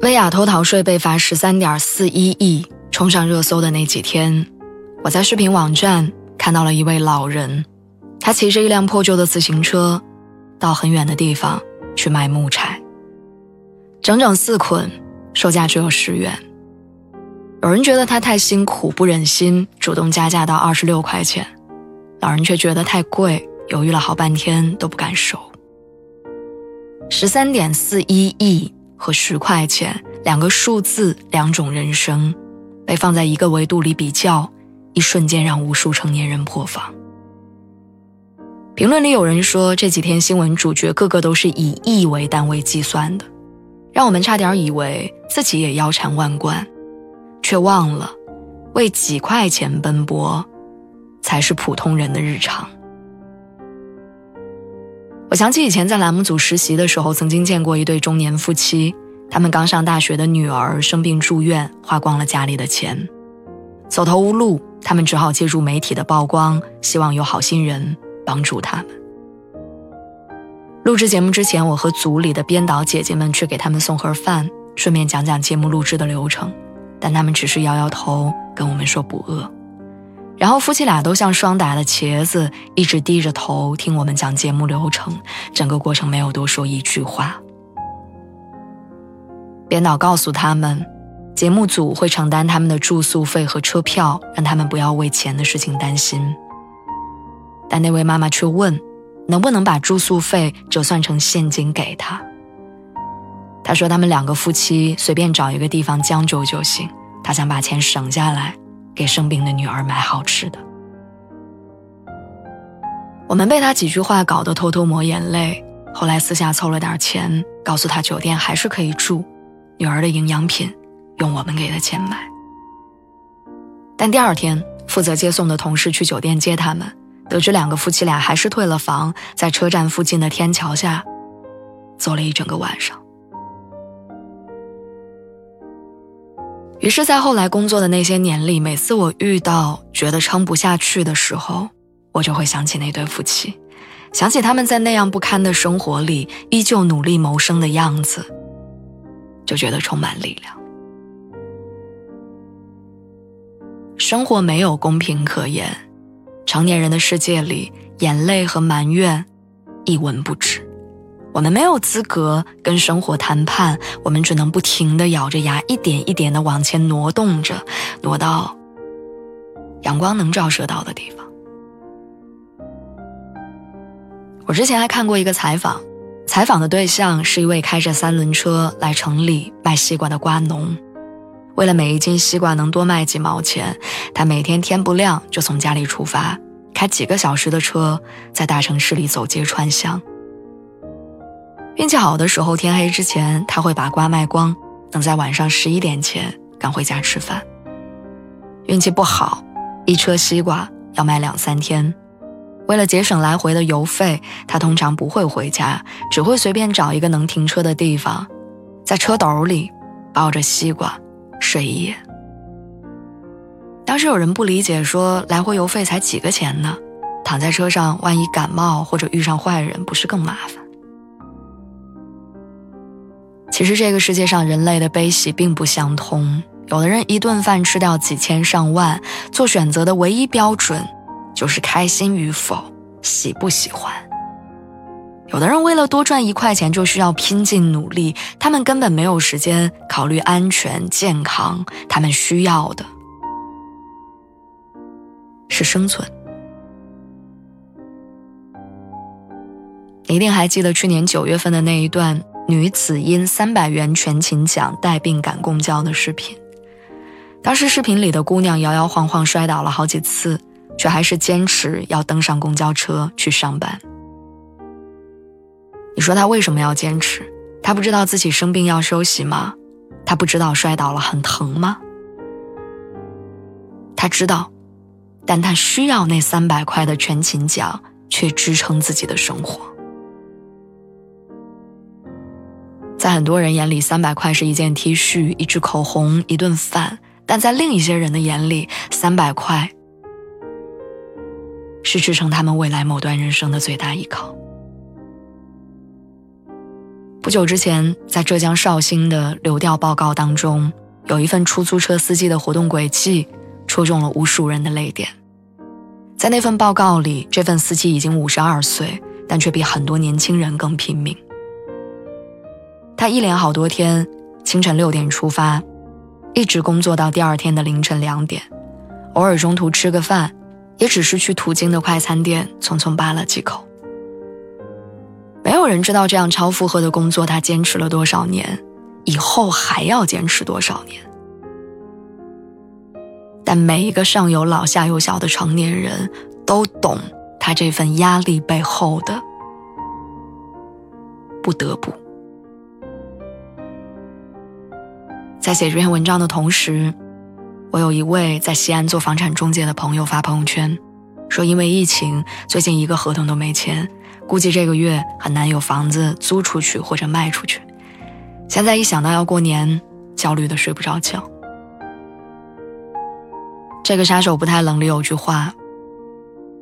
薇娅偷逃税被罚十三点四一亿，冲上热搜的那几天，我在视频网站看到了一位老人，他骑着一辆破旧的自行车，到很远的地方去卖木柴，整整四捆，售价只有十元。有人觉得他太辛苦，不忍心主动加价到二十六块钱，老人却觉得太贵，犹豫了好半天都不敢收。十三点四一亿。和十块钱两个数字，两种人生，被放在一个维度里比较，一瞬间让无数成年人破防。评论里有人说，这几天新闻主角个个都是以亿为单位计算的，让我们差点以为自己也腰缠万贯，却忘了，为几块钱奔波，才是普通人的日常。我想起以前在栏目组实习的时候，曾经见过一对中年夫妻，他们刚上大学的女儿生病住院，花光了家里的钱，走投无路，他们只好借助媒体的曝光，希望有好心人帮助他们。录制节目之前，我和组里的编导姐姐们去给他们送盒饭，顺便讲讲节目录制的流程，但他们只是摇摇头，跟我们说不饿。然后夫妻俩都像霜打的茄子，一直低着头听我们讲节目流程，整个过程没有多说一句话。编导告诉他们，节目组会承担他们的住宿费和车票，让他们不要为钱的事情担心。但那位妈妈却问，能不能把住宿费折算成现金给他？他说他们两个夫妻随便找一个地方将就就行，他想把钱省下来。给生病的女儿买好吃的，我们被他几句话搞得偷偷抹眼泪。后来私下凑了点钱，告诉他酒店还是可以住，女儿的营养品用我们给的钱买。但第二天，负责接送的同事去酒店接他们，得知两个夫妻俩还是退了房，在车站附近的天桥下坐了一整个晚上。于是，在后来工作的那些年里，每次我遇到觉得撑不下去的时候，我就会想起那对夫妻，想起他们在那样不堪的生活里依旧努力谋生的样子，就觉得充满力量。生活没有公平可言，成年人的世界里，眼泪和埋怨一文不值。我们没有资格跟生活谈判，我们只能不停地咬着牙，一点一点地往前挪动着，挪到阳光能照射到的地方。我之前还看过一个采访，采访的对象是一位开着三轮车来城里卖西瓜的瓜农，为了每一斤西瓜能多卖几毛钱，他每天天不亮就从家里出发，开几个小时的车，在大城市里走街串巷。运气好的时候，天黑之前他会把瓜卖光，能在晚上十一点前赶回家吃饭。运气不好，一车西瓜要卖两三天。为了节省来回的油费，他通常不会回家，只会随便找一个能停车的地方，在车斗里抱着西瓜睡一夜。当时有人不理解，说来回油费才几个钱呢？躺在车上，万一感冒或者遇上坏人，不是更麻烦？其实这个世界上人类的悲喜并不相通，有的人一顿饭吃掉几千上万，做选择的唯一标准就是开心与否、喜不喜欢。有的人为了多赚一块钱就需要拼尽努力，他们根本没有时间考虑安全健康，他们需要的是生存。你一定还记得去年九月份的那一段。女子因三百元全勤奖带病赶公交的视频，当时视频里的姑娘摇摇晃晃摔倒了好几次，却还是坚持要登上公交车去上班。你说他为什么要坚持？他不知道自己生病要休息吗？他不知道摔倒了很疼吗？他知道，但他需要那三百块的全勤奖，去支撑自己的生活。在很多人眼里，三百块是一件 T 恤、一支口红、一顿饭；但在另一些人的眼里，三百块是支撑他们未来某段人生的最大依靠。不久之前，在浙江绍兴的流调报告当中，有一份出租车司机的活动轨迹，戳中了无数人的泪点。在那份报告里，这份司机已经五十二岁，但却比很多年轻人更拼命。他一连好多天，清晨六点出发，一直工作到第二天的凌晨两点，偶尔中途吃个饭，也只是去途经的快餐店匆匆扒了几口。没有人知道这样超负荷的工作他坚持了多少年，以后还要坚持多少年。但每一个上有老下有小的成年人都懂他这份压力背后的不得不。在写这篇文章的同时，我有一位在西安做房产中介的朋友发朋友圈，说因为疫情，最近一个合同都没签，估计这个月很难有房子租出去或者卖出去。现在一想到要过年，焦虑的睡不着觉。这个杀手不太冷里有句话：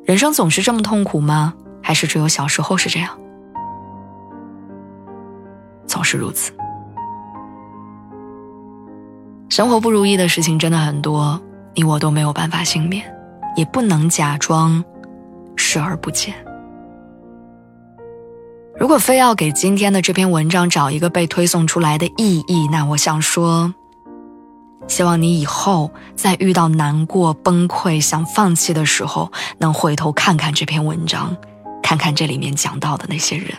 人生总是这么痛苦吗？还是只有小时候是这样？总是如此。生活不如意的事情真的很多，你我都没有办法幸免，也不能假装视而不见。如果非要给今天的这篇文章找一个被推送出来的意义，那我想说，希望你以后在遇到难过、崩溃、想放弃的时候，能回头看看这篇文章，看看这里面讲到的那些人，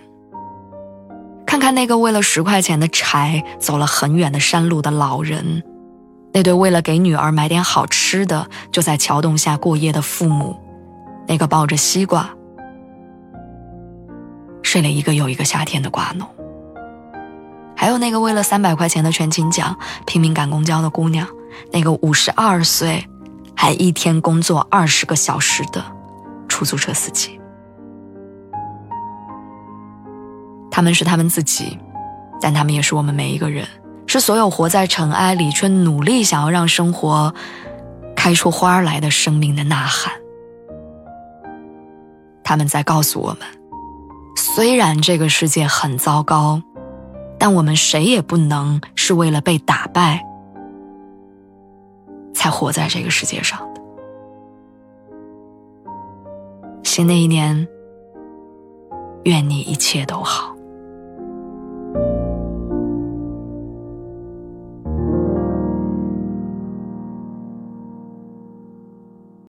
看看那个为了十块钱的柴走了很远的山路的老人。那对为了给女儿买点好吃的就在桥洞下过夜的父母，那个抱着西瓜睡了一个又一个夏天的瓜农，还有那个为了三百块钱的全勤奖拼命赶公交的姑娘，那个五十二岁还一天工作二十个小时的出租车司机，他们是他们自己，但他们也是我们每一个人。是所有活在尘埃里却努力想要让生活开出花来的生命的呐喊。他们在告诉我们：虽然这个世界很糟糕，但我们谁也不能是为了被打败才活在这个世界上的。新的一年，愿你一切都好。